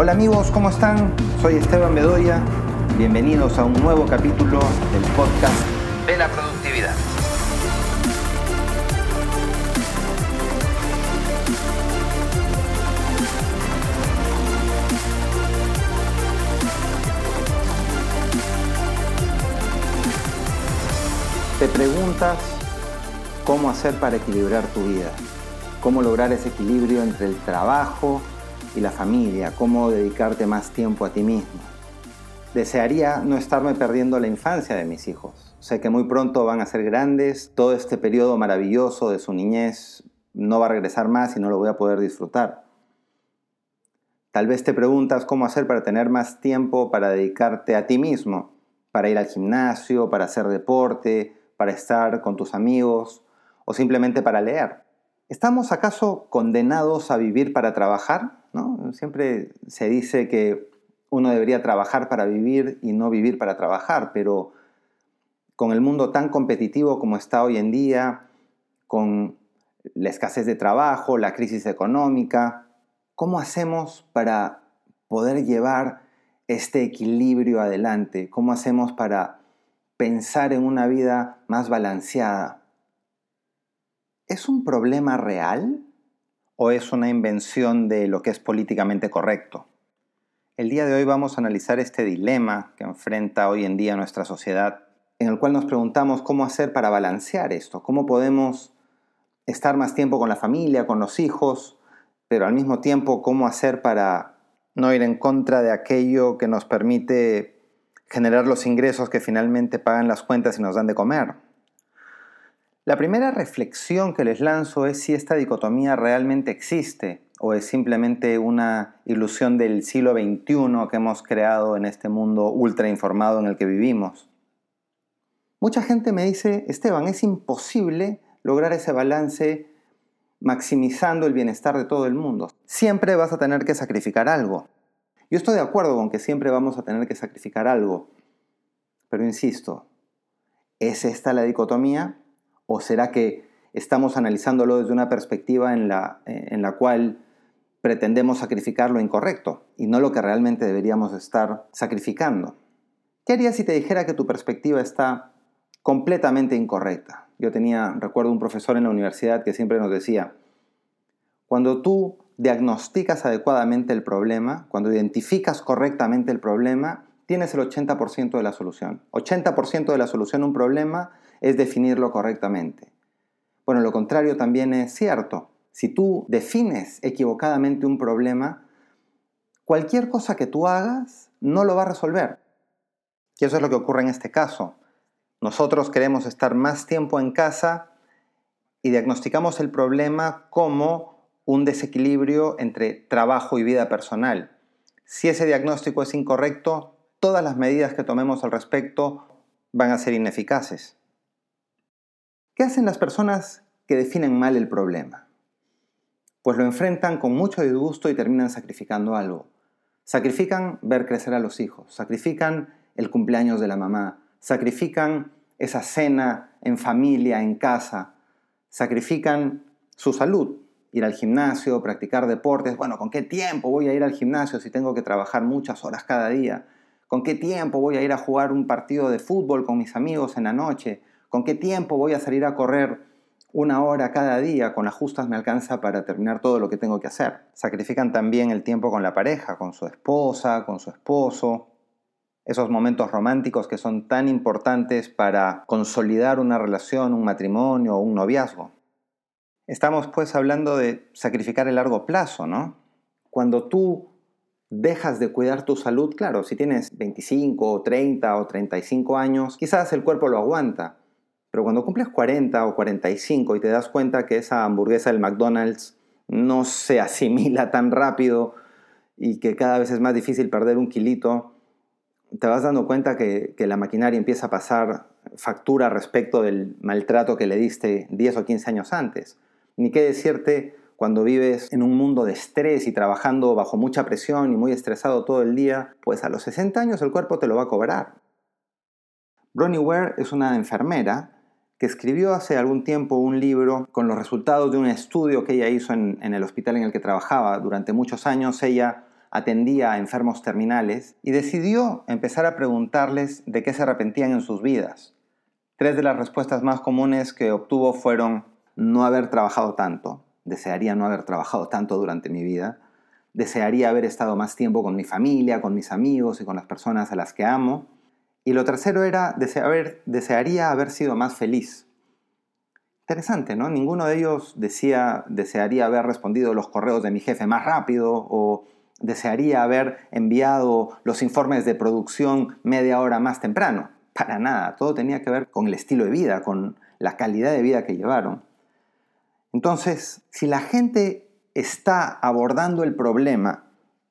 Hola amigos, ¿cómo están? Soy Esteban Bedoya. Bienvenidos a un nuevo capítulo del podcast de la productividad. Te preguntas cómo hacer para equilibrar tu vida, cómo lograr ese equilibrio entre el trabajo y la familia, cómo dedicarte más tiempo a ti mismo. Desearía no estarme perdiendo la infancia de mis hijos. Sé que muy pronto van a ser grandes, todo este periodo maravilloso de su niñez no va a regresar más y no lo voy a poder disfrutar. Tal vez te preguntas cómo hacer para tener más tiempo para dedicarte a ti mismo, para ir al gimnasio, para hacer deporte, para estar con tus amigos o simplemente para leer. ¿Estamos acaso condenados a vivir para trabajar? Siempre se dice que uno debería trabajar para vivir y no vivir para trabajar, pero con el mundo tan competitivo como está hoy en día, con la escasez de trabajo, la crisis económica, ¿cómo hacemos para poder llevar este equilibrio adelante? ¿Cómo hacemos para pensar en una vida más balanceada? ¿Es un problema real o es una invención de lo que es políticamente correcto? El día de hoy vamos a analizar este dilema que enfrenta hoy en día nuestra sociedad, en el cual nos preguntamos cómo hacer para balancear esto, cómo podemos estar más tiempo con la familia, con los hijos, pero al mismo tiempo cómo hacer para no ir en contra de aquello que nos permite generar los ingresos que finalmente pagan las cuentas y nos dan de comer. La primera reflexión que les lanzo es si esta dicotomía realmente existe o es simplemente una ilusión del siglo XXI que hemos creado en este mundo ultra informado en el que vivimos. Mucha gente me dice, Esteban, es imposible lograr ese balance maximizando el bienestar de todo el mundo. Siempre vas a tener que sacrificar algo. Yo estoy de acuerdo con que siempre vamos a tener que sacrificar algo, pero insisto, ¿es esta la dicotomía? ¿O será que estamos analizándolo desde una perspectiva en la, en la cual pretendemos sacrificar lo incorrecto y no lo que realmente deberíamos estar sacrificando? ¿Qué harías si te dijera que tu perspectiva está completamente incorrecta? Yo tenía, recuerdo un profesor en la universidad que siempre nos decía, cuando tú diagnosticas adecuadamente el problema, cuando identificas correctamente el problema, tienes el 80% de la solución. 80% de la solución a un problema es definirlo correctamente. Bueno, lo contrario también es cierto. Si tú defines equivocadamente un problema, cualquier cosa que tú hagas no lo va a resolver. Y eso es lo que ocurre en este caso. Nosotros queremos estar más tiempo en casa y diagnosticamos el problema como un desequilibrio entre trabajo y vida personal. Si ese diagnóstico es incorrecto, todas las medidas que tomemos al respecto van a ser ineficaces. ¿Qué hacen las personas que definen mal el problema? Pues lo enfrentan con mucho disgusto y terminan sacrificando algo. Sacrifican ver crecer a los hijos, sacrifican el cumpleaños de la mamá, sacrifican esa cena en familia, en casa, sacrifican su salud, ir al gimnasio, practicar deportes. Bueno, ¿con qué tiempo voy a ir al gimnasio si tengo que trabajar muchas horas cada día? ¿Con qué tiempo voy a ir a jugar un partido de fútbol con mis amigos en la noche? ¿Con qué tiempo voy a salir a correr una hora cada día? Con las justas me alcanza para terminar todo lo que tengo que hacer. Sacrifican también el tiempo con la pareja, con su esposa, con su esposo. Esos momentos románticos que son tan importantes para consolidar una relación, un matrimonio o un noviazgo. Estamos pues hablando de sacrificar el largo plazo, ¿no? Cuando tú dejas de cuidar tu salud, claro, si tienes 25 o 30 o 35 años, quizás el cuerpo lo aguanta, pero cuando cumples 40 o 45 y te das cuenta que esa hamburguesa del McDonald's no se asimila tan rápido y que cada vez es más difícil perder un kilito, te vas dando cuenta que, que, la maquinaria empieza a pasar factura respecto del maltrato que le diste 10 o 15 años antes. Ni qué decirte cuando vives en un mundo de estrés y trabajando bajo mucha presión y muy estresado todo el día, pues a los 60 años el cuerpo te lo va a cobrar. Bronnie Ware es una enfermera que escribió hace algún tiempo un libro con los resultados de un estudio que ella hizo en, el hospital en el que trabajaba. Durante muchos años ella atendía a enfermos terminales y decidió empezar a preguntarles de qué se arrepentían en sus vidas. Tres de las respuestas más comunes que obtuvo fueron no haber trabajado tanto, desearía no haber trabajado tanto durante mi vida, desearía haber estado más tiempo con mi familia, con mis amigos y con las personas a las que amo, y lo tercero era desearía haber sido más feliz. Interesante, ¿no? Ninguno de ellos decía desearía haber respondido los correos de mi jefe más rápido o desearía haber enviado los informes de producción media hora más temprano. Para nada, todo tenía que ver con el estilo de vida, con la calidad de vida que llevaron. Entonces, si la gente está abordando el problema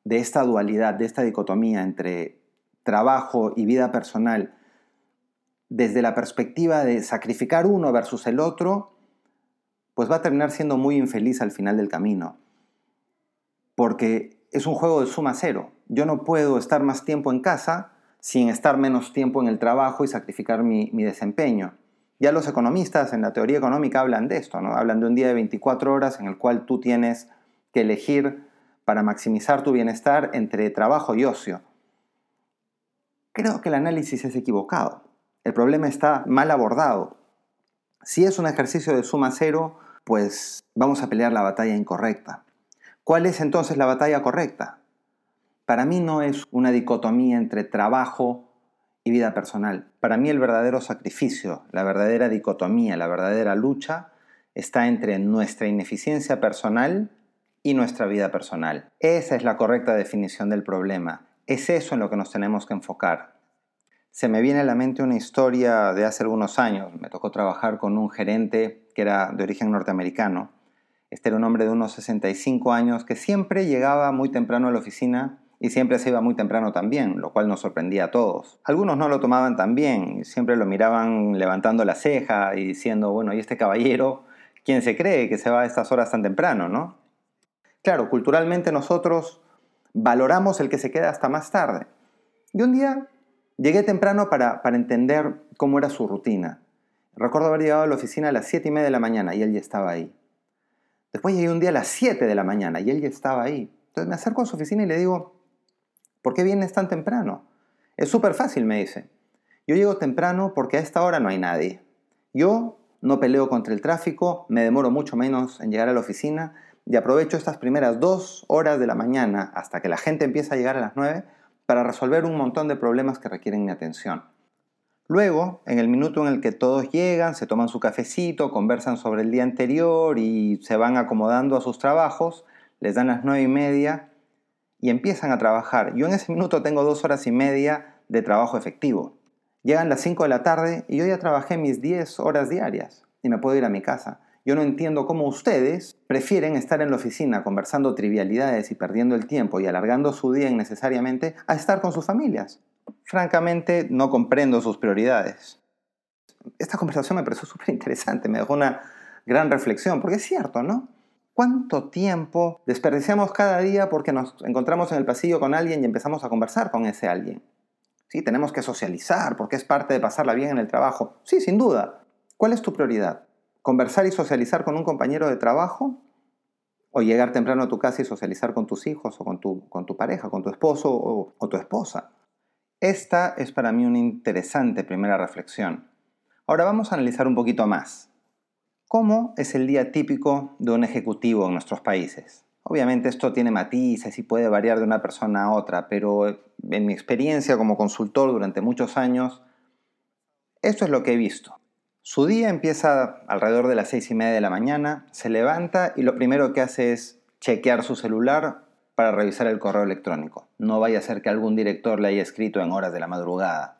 de esta dualidad, de esta dicotomía entre trabajo y vida personal, desde la perspectiva de sacrificar uno versus el otro, pues va a terminar siendo muy infeliz al final del camino. Porque es un juego de suma cero. Yo no puedo estar más tiempo en casa sin estar menos tiempo en el trabajo y sacrificar mi, desempeño. Ya los economistas en la teoría económica hablan de esto, ¿no? Hablan de un día de 24 horas en el cual tú tienes que elegir para maximizar tu bienestar entre trabajo y ocio. Creo que el análisis es equivocado. El problema está mal abordado. Si es un ejercicio de suma cero, pues vamos a pelear la batalla incorrecta. ¿Cuál es entonces la batalla correcta? Para mí no es una dicotomía entre trabajo y vida personal. Para mí el verdadero sacrificio, la verdadera dicotomía, la verdadera lucha está entre nuestra ineficiencia personal y nuestra vida personal. Esa es la correcta definición del problema. Es eso en lo que nos tenemos que enfocar. Se me viene a la mente una historia de hace algunos años. Me tocó trabajar con un gerente que era de origen norteamericano este era un hombre de unos 65 años que siempre llegaba muy temprano a la oficina y siempre se iba muy temprano también, lo cual nos sorprendía a todos. Algunos no lo tomaban tan bien, siempre lo miraban levantando la ceja y diciendo, bueno, ¿y este caballero quién se cree que se va a estas horas tan temprano, no? Claro, culturalmente nosotros valoramos el que se queda hasta más tarde. Y un día llegué temprano para, para entender cómo era su rutina. Recuerdo haber llegado a la oficina a las 7 y media de la mañana y él ya estaba ahí. Después llegué un día a las 7 de la mañana y él ya estaba ahí. Entonces me acerco a su oficina y le digo, ¿por qué vienes tan temprano? Es súper fácil, me dice. Yo llego temprano porque a esta hora no hay nadie. Yo no peleo contra el tráfico, me demoro mucho menos en llegar a la oficina y aprovecho estas primeras dos horas de la mañana hasta que la gente empieza a llegar a las 9 para resolver un montón de problemas que requieren mi atención. Luego, en el minuto en el que todos llegan, se toman su cafecito, conversan sobre el día anterior y se van acomodando a sus trabajos, les dan las nueve y media y empiezan a trabajar. Yo en ese minuto tengo dos horas y media de trabajo efectivo. Llegan las 5 de la tarde y yo ya trabajé mis 10 horas diarias y me puedo ir a mi casa. Yo no entiendo cómo ustedes prefieren estar en la oficina conversando trivialidades y perdiendo el tiempo y alargando su día innecesariamente a estar con sus familias francamente no comprendo sus prioridades. Esta conversación me pareció súper interesante, me dejó una gran reflexión, porque es cierto, ¿no? ¿Cuánto tiempo desperdiciamos cada día porque nos encontramos en el pasillo con alguien y empezamos a conversar con ese alguien? Sí, tenemos que socializar porque es parte de pasarla bien en el trabajo. Sí, sin duda. ¿Cuál es tu prioridad? ¿Conversar y socializar con un compañero de trabajo? ¿O llegar temprano a tu casa y socializar con tus hijos o con tu, con tu pareja, con tu esposo o, o tu esposa? Esta es para mí una interesante primera reflexión. Ahora vamos a analizar un poquito más. ¿Cómo es el día típico de un ejecutivo en nuestros países? Obviamente esto tiene matices y puede variar de una persona a otra, pero en mi experiencia como consultor durante muchos años, esto es lo que he visto. Su día empieza alrededor de las seis y media de la mañana, se levanta y lo primero que hace es chequear su celular para revisar el correo electrónico. No vaya a ser que algún director le haya escrito en horas de la madrugada.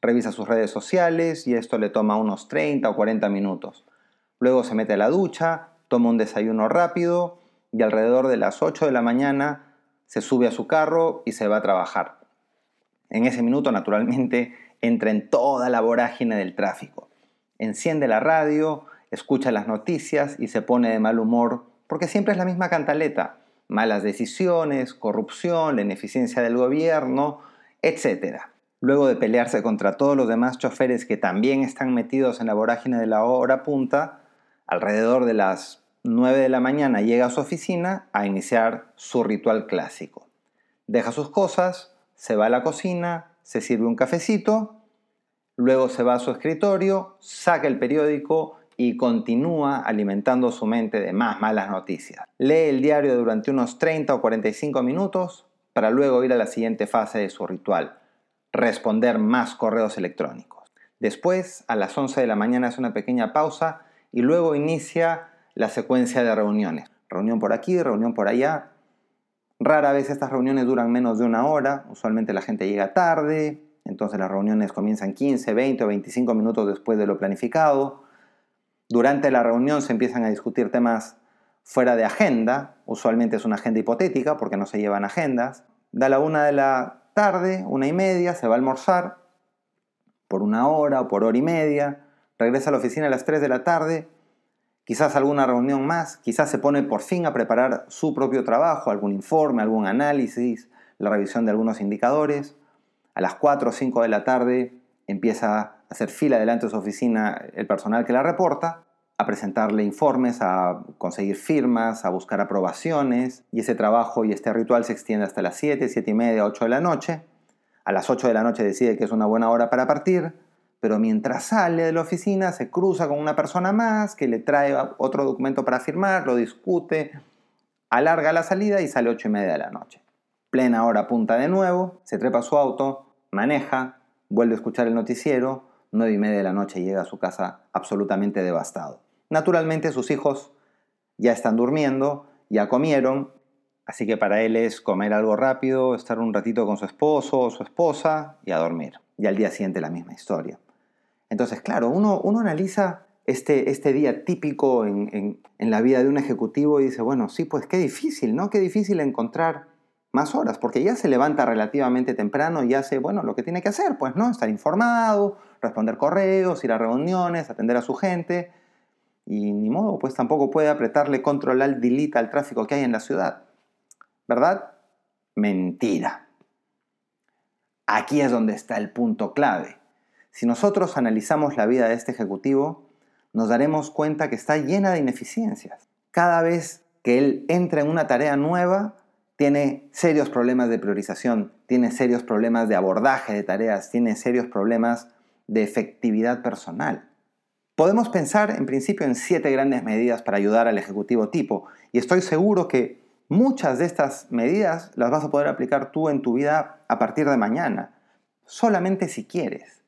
Revisa sus redes sociales y esto le toma unos 30 o 40 minutos. Luego se mete a la ducha, toma un desayuno rápido y alrededor de las 8 de la mañana se sube a su carro y se va a trabajar. En ese minuto, naturalmente, entra en toda la vorágine del tráfico. Enciende la radio, escucha las noticias y se pone de mal humor porque siempre es la misma cantaleta malas decisiones, corrupción, la ineficiencia del gobierno, etc. Luego de pelearse contra todos los demás choferes que también están metidos en la vorágine de la hora punta, alrededor de las 9 de la mañana llega a su oficina a iniciar su ritual clásico. Deja sus cosas, se va a la cocina, se sirve un cafecito, luego se va a su escritorio, saca el periódico y continúa alimentando su mente de más malas noticias. Lee el diario durante unos 30 o 45 minutos para luego ir a la siguiente fase de su ritual, responder más correos electrónicos. Después, a las 11 de la mañana hace una pequeña pausa y luego inicia la secuencia de reuniones. Reunión por aquí, reunión por allá. Rara vez estas reuniones duran menos de una hora, usualmente la gente llega tarde, entonces las reuniones comienzan 15, 20 o 25 minutos después de lo planificado. Durante la reunión se empiezan a discutir temas fuera de agenda, usualmente es una agenda hipotética porque no se llevan agendas. Da la una de la tarde, una y media, se va a almorzar por una hora o por hora y media, regresa a la oficina a las 3 de la tarde, quizás alguna reunión más, quizás se pone por fin a preparar su propio trabajo, algún informe, algún análisis, la revisión de algunos indicadores. A las 4 o 5 de la tarde empieza a hacer fila delante de su oficina el personal que la reporta, a presentarle informes, a conseguir firmas, a buscar aprobaciones, y ese trabajo y este ritual se extiende hasta las 7, 7 y media, 8 de la noche. A las 8 de la noche decide que es una buena hora para partir, pero mientras sale de la oficina se cruza con una persona más que le trae otro documento para firmar, lo discute, alarga la salida y sale 8 y media de la noche. Plena hora punta de nuevo, se trepa su auto, maneja, vuelve a escuchar el noticiero, 9 y media de la noche llega a su casa absolutamente devastado. Naturalmente sus hijos ya están durmiendo, ya comieron, así que para él es comer algo rápido, estar un ratito con su esposo o su esposa y a dormir. Y al día siguiente la misma historia. Entonces, claro, uno, uno analiza este, este día típico en, en la vida de un ejecutivo y dice, bueno, sí, pues qué difícil, ¿no? Qué difícil encontrar más horas, porque ya se levanta relativamente temprano y hace, bueno, lo que tiene que hacer, pues, ¿no? Estar informado, responder correos, ir a reuniones, atender a su gente. Y ni modo, pues tampoco puede apretarle control al delete al tráfico que hay en la ciudad. ¿Verdad? Mentira. Aquí es donde está el punto clave. Si nosotros analizamos la vida de este ejecutivo, nos daremos cuenta que está llena de ineficiencias. Cada vez que él entra en una tarea nueva, tiene serios problemas de priorización, tiene serios problemas de abordaje de tareas, tiene serios problemas de efectividad personal. Podemos pensar en principio en siete grandes medidas para ayudar al ejecutivo tipo y estoy seguro que muchas de estas medidas las vas a poder aplicar tú en tu vida a partir de mañana, solamente si quieres.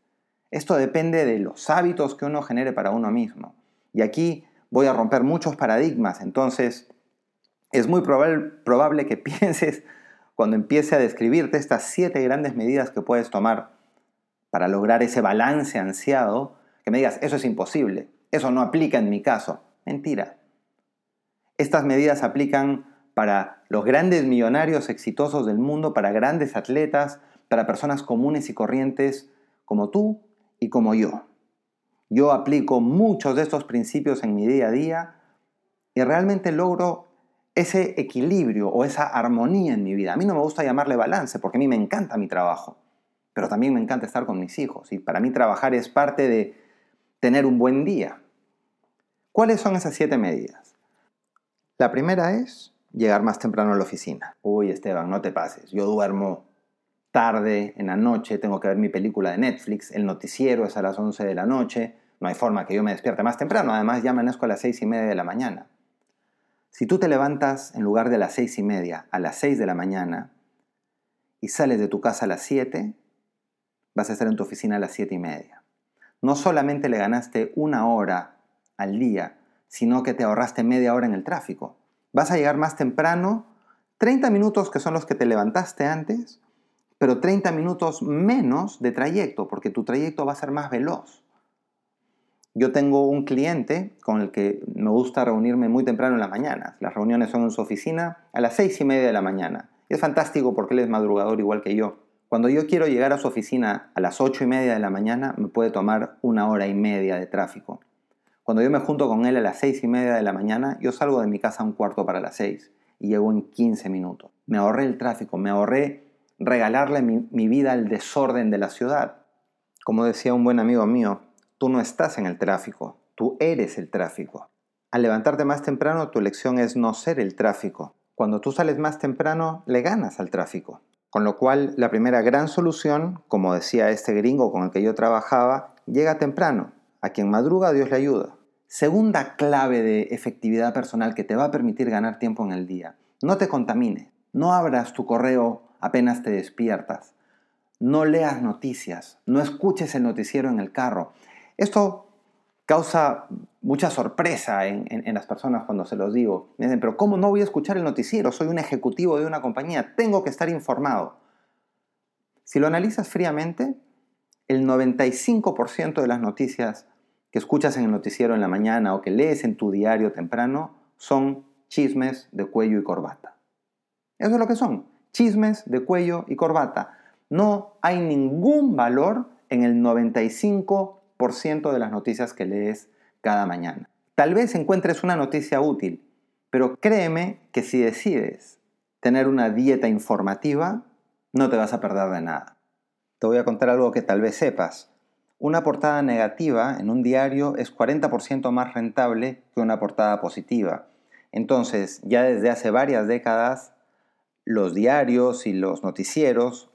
Esto depende de los hábitos que uno genere para uno mismo. Y aquí voy a romper muchos paradigmas, entonces es muy probable, que pienses cuando empiece a describirte estas siete grandes medidas que puedes tomar para lograr ese balance ansiado, que me digas, eso es imposible, eso no aplica en mi caso. Mentira. Estas medidas aplican para los grandes millonarios exitosos del mundo, para grandes atletas, para personas comunes y corrientes como tú y como yo. Yo aplico muchos de estos principios en mi día a día y realmente logro ese equilibrio o esa armonía en mi vida. A mí no me gusta llamarle balance porque a mí me encanta mi trabajo, pero también me encanta estar con mis hijos y para mí trabajar es parte de tener un buen día. ¿Cuáles son esas siete medidas? La primera es llegar más temprano a la oficina. Uy, Esteban, no te pases. Yo duermo tarde, en la noche, tengo que ver mi película de Netflix, el noticiero es a las 11 de la noche, no hay forma que yo me despierte más temprano, además ya amanezco a las 6 y media de la mañana. Si tú te levantas en lugar de las seis y media a las seis de la mañana y sales de tu casa a las siete, vas a estar en tu oficina a las siete y media. No solamente le ganaste una hora al día, sino que te ahorraste media hora en el tráfico. Vas a llegar más temprano, 30 minutos que son los que te levantaste antes, pero 30 minutos menos de trayecto, porque tu trayecto va a ser más veloz. Yo tengo un cliente con el que me gusta reunirme muy temprano en las mañanas. Las reuniones son en su oficina a las seis y media de la mañana. Es fantástico porque él es madrugador igual que yo. Cuando yo quiero llegar a su oficina a las ocho y media de la mañana, me puede tomar una hora y media de tráfico. Cuando yo me junto con él a las seis y media de la mañana, yo salgo de mi casa un cuarto para las seis y llego en 15 minutos. Me ahorré el tráfico, me ahorré regalarle mi, mi vida al desorden de la ciudad. Como decía un buen amigo mío, Tú no estás en el tráfico, tú eres el tráfico. Al levantarte más temprano, tu elección es no ser el tráfico. Cuando tú sales más temprano, le ganas al tráfico. Con lo cual, la primera gran solución, como decía este gringo con el que yo trabajaba, llega temprano. A quien madruga, Dios le ayuda. Segunda clave de efectividad personal que te va a permitir ganar tiempo en el día. No te contamines. No abras tu correo apenas te despiertas. No leas noticias. No escuches el noticiero en el carro. Esto causa mucha sorpresa en, las personas cuando se los digo. Me dicen, pero ¿cómo no voy a escuchar el noticiero? Soy un ejecutivo de una compañía, tengo que estar informado. Si lo analizas fríamente, el 95% de las noticias que escuchas en el noticiero en la mañana o que lees en tu diario temprano son chismes de cuello y corbata. Eso es lo que son, chismes de cuello y corbata. No hay ningún valor en el 95% de las noticias que lees cada mañana. Tal vez encuentres una noticia útil, pero créeme que si decides tener una dieta informativa, no te vas a perder de nada. Te voy a contar algo que tal vez sepas. Una portada negativa en un diario es 40% más rentable que una portada positiva. Entonces, ya desde hace varias décadas, los diarios y los noticieros,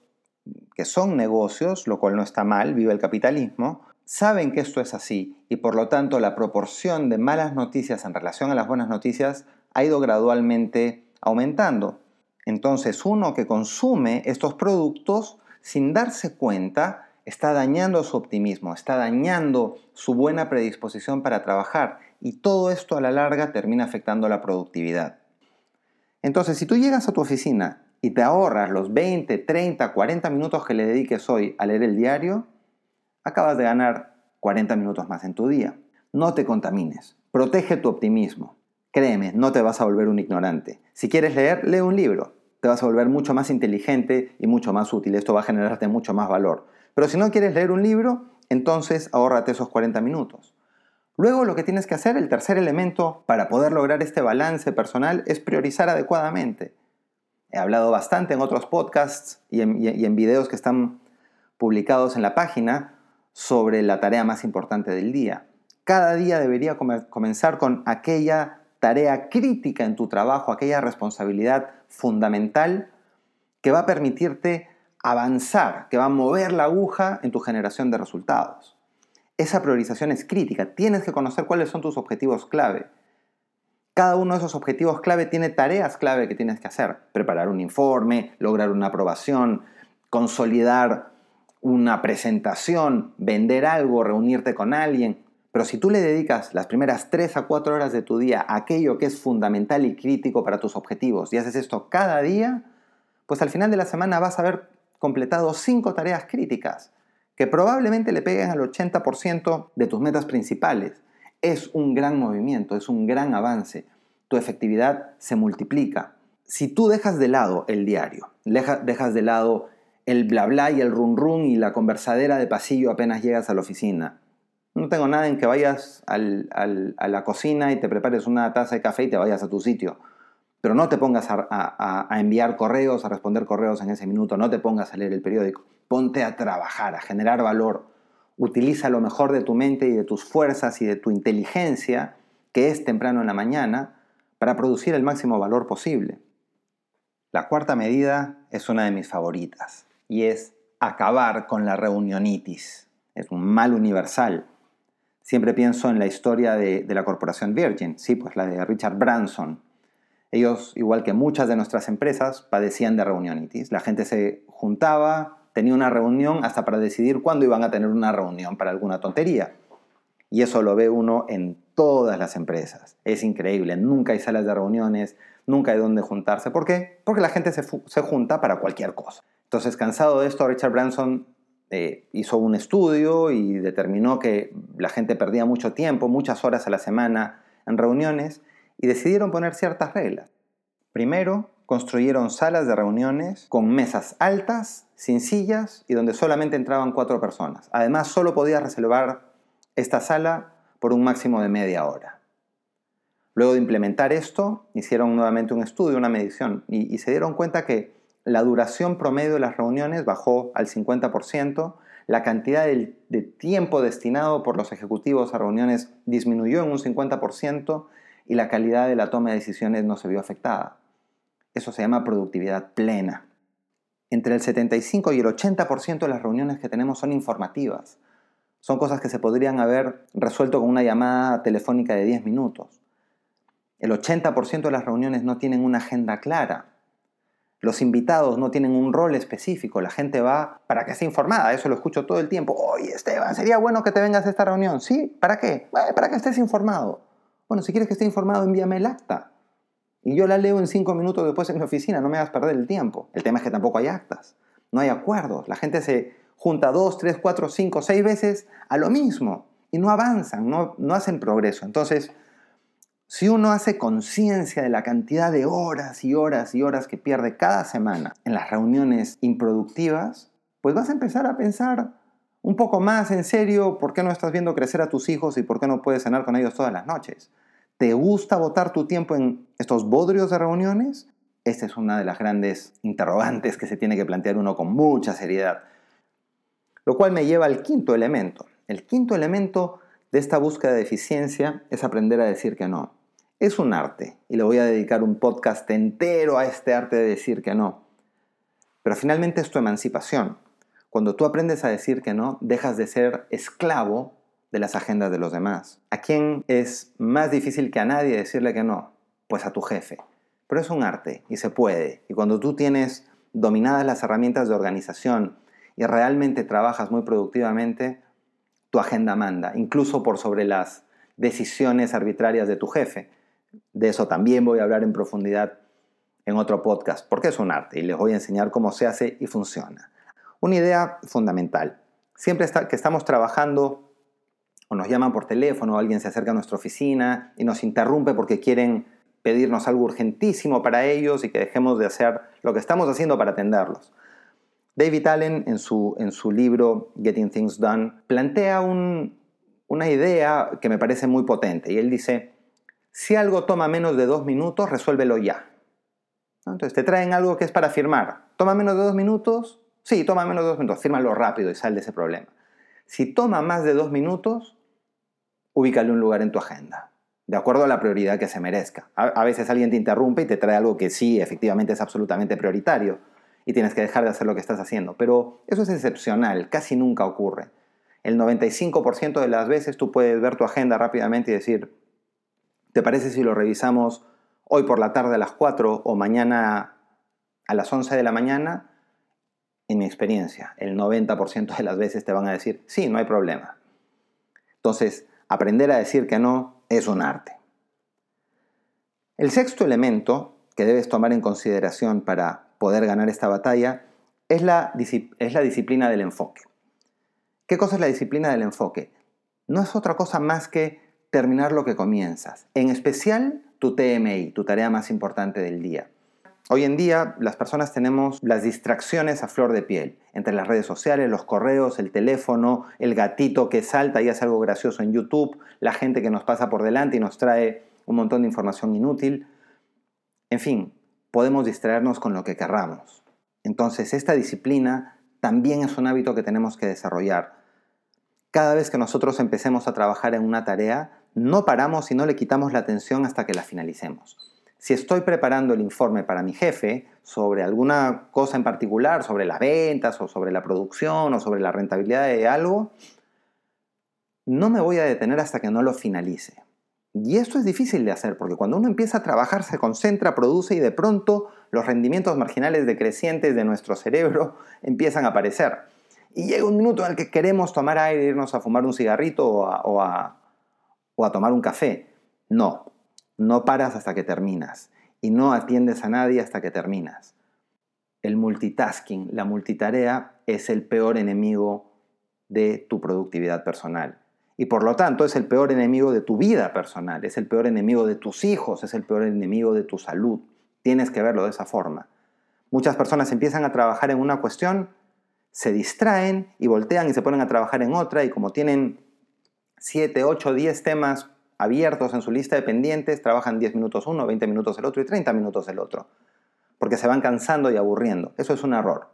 que son negocios, lo cual no está mal, vive el capitalismo, saben que esto es así y por lo tanto la proporción de malas noticias en relación a las buenas noticias ha ido gradualmente aumentando. Entonces uno que consume estos productos sin darse cuenta está dañando su optimismo, está dañando su buena predisposición para trabajar y todo esto a la larga termina afectando la productividad. Entonces si tú llegas a tu oficina y te ahorras los 20, 30, 40 minutos que le dediques hoy a leer el diario, acabas de ganar 40 minutos más en tu día. No te contamines, protege tu optimismo. Créeme, no te vas a volver un ignorante. Si quieres leer, lee un libro. Te vas a volver mucho más inteligente y mucho más útil. Esto va a generarte mucho más valor. Pero si no quieres leer un libro, entonces ahórrate esos 40 minutos. Luego lo que tienes que hacer, el tercer elemento para poder lograr este balance personal es priorizar adecuadamente. He hablado bastante en otros podcasts y en, y en videos que están publicados en la página sobre la tarea más importante del día. Cada día debería comenzar con aquella tarea crítica en tu trabajo, aquella responsabilidad fundamental que va a permitirte avanzar, que va a mover la aguja en tu generación de resultados. Esa priorización es crítica, tienes que conocer cuáles son tus objetivos clave. Cada uno de esos objetivos clave tiene tareas clave que tienes que hacer. Preparar un informe, lograr una aprobación, consolidar una presentación, vender algo, reunirte con alguien. Pero si tú le dedicas las primeras 3 a 4 horas de tu día a aquello que es fundamental y crítico para tus objetivos y haces esto cada día, pues al final de la semana vas a haber completado 5 tareas críticas que probablemente le peguen al 80% de tus metas principales. Es un gran movimiento, es un gran avance. Tu efectividad se multiplica. Si tú dejas de lado el diario, dejas de lado el bla bla y el run run y la conversadera de pasillo apenas llegas a la oficina. No tengo nada en que vayas a la cocina y te prepares una taza de café y te vayas a tu sitio. Pero no te pongas a, enviar correos, a responder correos en ese minuto, no te pongas a leer el periódico. Ponte a trabajar, a generar valor. Utiliza lo mejor de tu mente y de tus fuerzas y de tu inteligencia, que es temprano en la mañana, para producir el máximo valor posible. La cuarta medida es una de mis favoritas y es acabar con la reunionitis. Es un mal universal. Siempre pienso en la historia de, la corporación Virgin, sí, pues la de Richard Branson. Ellos, igual que muchas de nuestras empresas, padecían de reunionitis. La gente se juntaba, tenía una reunión hasta para decidir cuándo iban a tener una reunión para alguna tontería. Y eso lo ve uno en todas las empresas. Es increíble, nunca hay salas de reuniones, nunca hay dónde juntarse. ¿Por qué? Porque la gente se, se junta para cualquier cosa. Entonces, cansado de esto, Richard Branson eh, hizo un estudio y determinó que la gente perdía mucho tiempo, muchas horas a la semana en reuniones, y decidieron poner ciertas reglas. Primero, construyeron salas de reuniones con mesas altas, sin sillas y donde solamente entraban cuatro personas. Además, solo podías reservar esta sala por un máximo de media hora. Luego de implementar esto, hicieron nuevamente un estudio, una medición, y se dieron cuenta que la duración promedio de las reuniones bajó al 50%, la cantidad de, tiempo destinado por los ejecutivos a reuniones disminuyó en un 50% y la calidad de la toma de decisiones no se vio afectada. Eso se llama productividad plena. Entre el 75 y el 80% de las reuniones que tenemos son informativas. Son cosas que se podrían haber resuelto con una llamada telefónica de 10 minutos. El 80% de las reuniones no tienen una agenda clara. Los invitados no tienen un rol específico. La gente va para que esté informada. Eso lo escucho todo el tiempo. Oye, Esteban, sería bueno que te vengas a esta reunión. ¿Sí? ¿Para qué? para que estés informado. Bueno, si quieres que esté informado, envíame el acta. Y yo la leo en cinco minutos después en mi oficina. No me hagas perder el tiempo. El tema es que tampoco hay actas. No hay acuerdos. La gente se junta dos, tres, cuatro, cinco, seis veces a lo mismo. Y no avanzan, no, no hacen progreso. Entonces, si uno hace conciencia de la cantidad de horas y horas y horas que pierde cada semana en las reuniones improductivas, pues vas a empezar a pensar un poco más en serio por qué no estás viendo crecer a tus hijos y por qué no puedes cenar con ellos todas las noches. ¿Te gusta votar tu tiempo en estos bodrios de reuniones? Esta es una de las grandes interrogantes que se tiene que plantear uno con mucha seriedad. Lo cual me lleva al quinto elemento. El quinto elemento de esta búsqueda de eficiencia es aprender a decir que no. Es un arte y le voy a dedicar un podcast entero a este arte de decir que no. Pero finalmente es tu emancipación. Cuando tú aprendes a decir que no, dejas de ser esclavo de las agendas de los demás. ¿A quién es más difícil que a nadie decirle que no? Pues a tu jefe. Pero es un arte y se puede. Y cuando tú tienes dominadas las herramientas de organización y realmente trabajas muy productivamente, tu agenda manda, incluso por sobre las decisiones arbitrarias de tu jefe. De eso también voy a hablar en profundidad en otro podcast, porque es un arte y les voy a enseñar cómo se hace y funciona. Una idea fundamental. Siempre que estamos trabajando o nos llaman por teléfono o alguien se acerca a nuestra oficina y nos interrumpe porque quieren pedirnos algo urgentísimo para ellos y que dejemos de hacer lo que estamos haciendo para atenderlos. David Allen, en su, en su libro Getting Things Done, plantea una idea que me parece muy potente. Y él dice, si algo toma menos de dos minutos, resuélvelo ya. Entonces te traen algo que es para firmar. ¿Toma menos de dos minutos? Sí, toma menos de dos minutos. Fírmalo rápido y sal de ese problema. Si toma más de dos minutos, ubícale un lugar en tu agenda, de acuerdo a la prioridad que se merezca. a veces alguien te interrumpe y te trae algo que sí, efectivamente es absolutamente prioritario y tienes que dejar de hacer lo que estás haciendo. Pero eso es excepcional, casi nunca ocurre. El 95% de las veces tú puedes ver tu agenda rápidamente y decir, ¿te parece si lo revisamos hoy por la tarde a las 4 o mañana a las 11 de la mañana? En mi experiencia, el 90% de las veces te van a decir, sí, no hay problema. Entonces, aprender a decir que no es un arte. El sexto elemento que debes tomar en consideración para poder ganar esta batalla es la, es la disciplina del enfoque. ¿Qué cosa es la disciplina del enfoque? No es otra cosa más que terminar lo que comienzas, en especial tu TMI, tu tarea más importante del día. Hoy en día las personas tenemos las distracciones a flor de piel, entre las redes sociales, los correos, el teléfono, el gatito que salta y hace algo gracioso en YouTube, la gente que nos pasa por delante y nos trae un montón de información inútil. En fin, podemos distraernos con lo que querramos. Entonces, esta disciplina también es un hábito que tenemos que desarrollar. Cada vez que nosotros empecemos a trabajar en una tarea, no paramos y no le quitamos la atención hasta que la finalicemos. Si estoy preparando el informe para mi jefe sobre alguna cosa en particular, sobre las ventas o sobre la producción o sobre la rentabilidad de algo, no me voy a detener hasta que no lo finalice. Y esto es difícil de hacer porque cuando uno empieza a trabajar se concentra, produce y de pronto los rendimientos marginales decrecientes de nuestro cerebro empiezan a aparecer. Y llega un minuto en el que queremos tomar aire, irnos a fumar un cigarrito o a, o a tomar un café. No, no paras hasta que terminas y no atiendes a nadie hasta que terminas. El multitasking, la multitarea, es el peor enemigo de tu productividad personal. Y por lo tanto es el peor enemigo de tu vida personal, es el peor enemigo de tus hijos, es el peor enemigo de tu salud. Tienes que verlo de esa forma. Muchas personas empiezan a trabajar en una cuestión, se distraen y voltean y se ponen a trabajar en otra y como tienen 7, 8, 10 temas abiertos en su lista de pendientes, trabajan 10 minutos uno, 20 minutos el otro y 30 minutos el otro. Porque se van cansando y aburriendo. Eso es un error.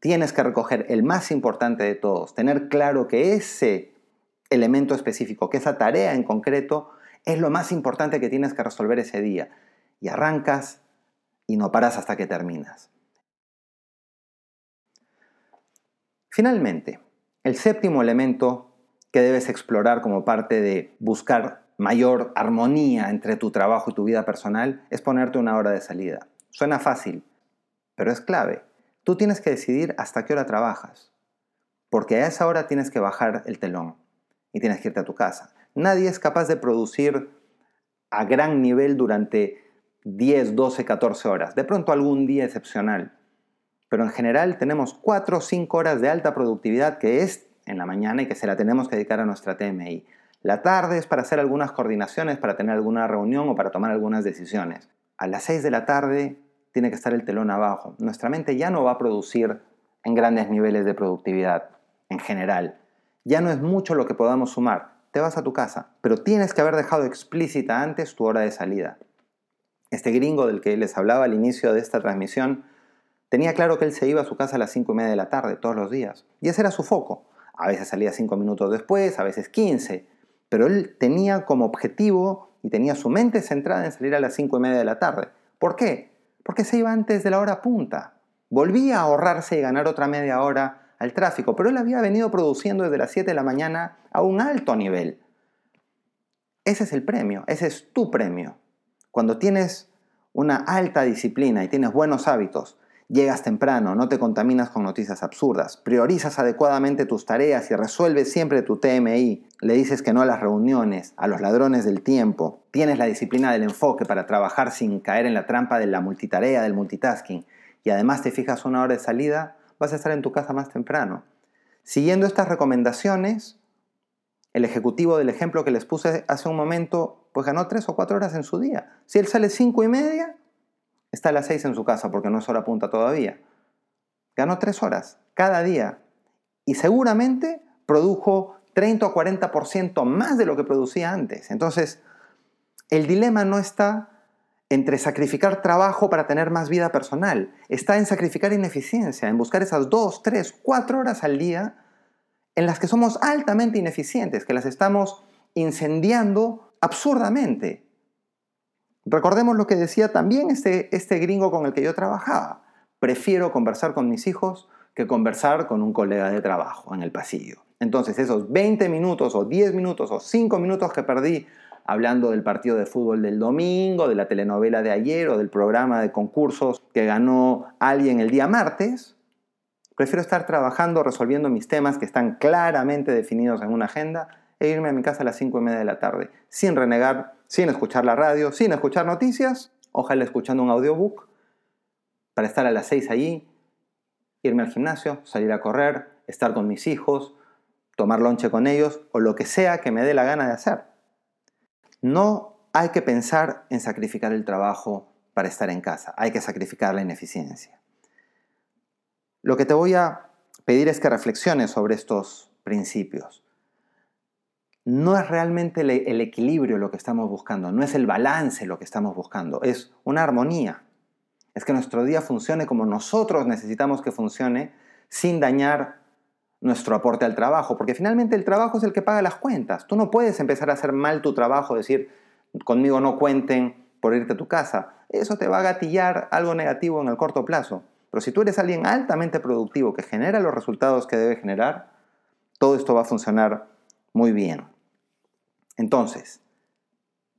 Tienes que recoger el más importante de todos, tener claro que ese elemento específico, que esa tarea en concreto es lo más importante que tienes que resolver ese día. Y arrancas y no paras hasta que terminas. Finalmente, el séptimo elemento que debes explorar como parte de buscar mayor armonía entre tu trabajo y tu vida personal es ponerte una hora de salida. Suena fácil, pero es clave. Tú tienes que decidir hasta qué hora trabajas, porque a esa hora tienes que bajar el telón y tienes que irte a tu casa. Nadie es capaz de producir a gran nivel durante 10, 12, 14 horas. De pronto algún día excepcional. Pero en general tenemos 4 o 5 horas de alta productividad que es en la mañana y que se la tenemos que dedicar a nuestra TMI. La tarde es para hacer algunas coordinaciones, para tener alguna reunión o para tomar algunas decisiones. A las 6 de la tarde tiene que estar el telón abajo. Nuestra mente ya no va a producir en grandes niveles de productividad en general. Ya no es mucho lo que podamos sumar. Te vas a tu casa, pero tienes que haber dejado explícita antes tu hora de salida. Este gringo del que les hablaba al inicio de esta transmisión tenía claro que él se iba a su casa a las 5 y media de la tarde todos los días. Y ese era su foco. A veces salía 5 minutos después, a veces 15. Pero él tenía como objetivo y tenía su mente centrada en salir a las 5 y media de la tarde. ¿Por qué? Porque se iba antes de la hora punta. Volvía a ahorrarse y ganar otra media hora al tráfico, pero él había venido produciendo desde las 7 de la mañana a un alto nivel. Ese es el premio, ese es tu premio. Cuando tienes una alta disciplina y tienes buenos hábitos, llegas temprano, no te contaminas con noticias absurdas, priorizas adecuadamente tus tareas y resuelves siempre tu TMI, le dices que no a las reuniones, a los ladrones del tiempo, tienes la disciplina del enfoque para trabajar sin caer en la trampa de la multitarea, del multitasking, y además te fijas una hora de salida, vas a estar en tu casa más temprano. Siguiendo estas recomendaciones, el ejecutivo del ejemplo que les puse hace un momento, pues ganó tres o cuatro horas en su día. Si él sale cinco y media, está a las seis en su casa porque no es hora punta todavía. Ganó tres horas cada día y seguramente produjo 30 o 40% más de lo que producía antes. Entonces, el dilema no está entre sacrificar trabajo para tener más vida personal, está en sacrificar ineficiencia, en buscar esas dos, tres, cuatro horas al día en las que somos altamente ineficientes, que las estamos incendiando absurdamente. Recordemos lo que decía también este, este gringo con el que yo trabajaba. Prefiero conversar con mis hijos que conversar con un colega de trabajo en el pasillo. Entonces esos 20 minutos o 10 minutos o 5 minutos que perdí hablando del partido de fútbol del domingo, de la telenovela de ayer o del programa de concursos que ganó alguien el día martes, prefiero estar trabajando, resolviendo mis temas que están claramente definidos en una agenda e irme a mi casa a las 5 y media de la tarde, sin renegar, sin escuchar la radio, sin escuchar noticias, ojalá escuchando un audiobook, para estar a las 6 allí, irme al gimnasio, salir a correr, estar con mis hijos, tomar lonche con ellos o lo que sea que me dé la gana de hacer. No hay que pensar en sacrificar el trabajo para estar en casa, hay que sacrificar la ineficiencia. Lo que te voy a pedir es que reflexiones sobre estos principios. No es realmente el equilibrio lo que estamos buscando, no es el balance lo que estamos buscando, es una armonía. Es que nuestro día funcione como nosotros necesitamos que funcione sin dañar nuestro aporte al trabajo, porque finalmente el trabajo es el que paga las cuentas. Tú no puedes empezar a hacer mal tu trabajo, decir, conmigo no cuenten por irte a tu casa. Eso te va a gatillar algo negativo en el corto plazo. Pero si tú eres alguien altamente productivo que genera los resultados que debe generar, todo esto va a funcionar muy bien. Entonces,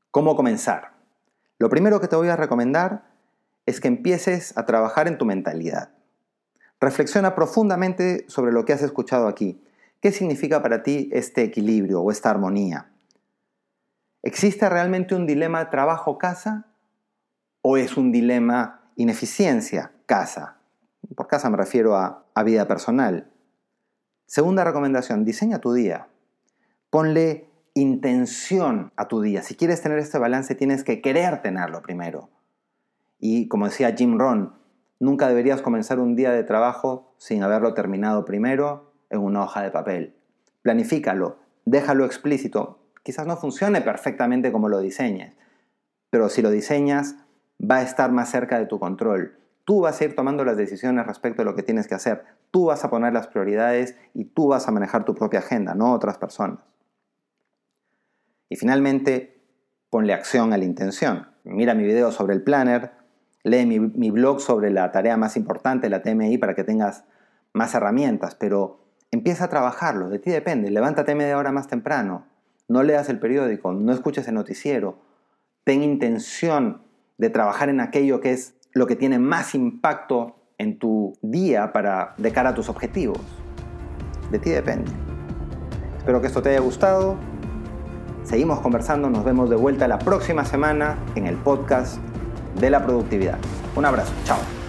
¿cómo comenzar? Lo primero que te voy a recomendar es que empieces a trabajar en tu mentalidad. Reflexiona profundamente sobre lo que has escuchado aquí. ¿Qué significa para ti este equilibrio o esta armonía? ¿Existe realmente un dilema trabajo-casa o es un dilema ineficiencia-casa? Por casa me refiero a, vida personal. Segunda recomendación, diseña tu día. Ponle intención a tu día. Si quieres tener este balance, tienes que querer tenerlo primero. Y como decía Jim Rohn, Nunca deberías comenzar un día de trabajo sin haberlo terminado primero en una hoja de papel. Planifícalo, déjalo explícito. Quizás no funcione perfectamente como lo diseñes, pero si lo diseñas va a estar más cerca de tu control. Tú vas a ir tomando las decisiones respecto a lo que tienes que hacer. Tú vas a poner las prioridades y tú vas a manejar tu propia agenda, no otras personas. Y finalmente, ponle acción a la intención. Mira mi video sobre el planner, lee mi, mi blog sobre la tarea más importante, la TMI, para que tengas más herramientas, pero empieza a trabajarlo, de ti depende, levántate media hora más temprano, no leas el periódico, no escuches el noticiero, ten intención de trabajar en aquello que es lo que tiene más impacto en tu día para de cara a tus objetivos. De ti depende. Espero que esto te haya gustado. Seguimos conversando, nos vemos de vuelta la próxima semana en el podcast de la productividad. Un abrazo, chao.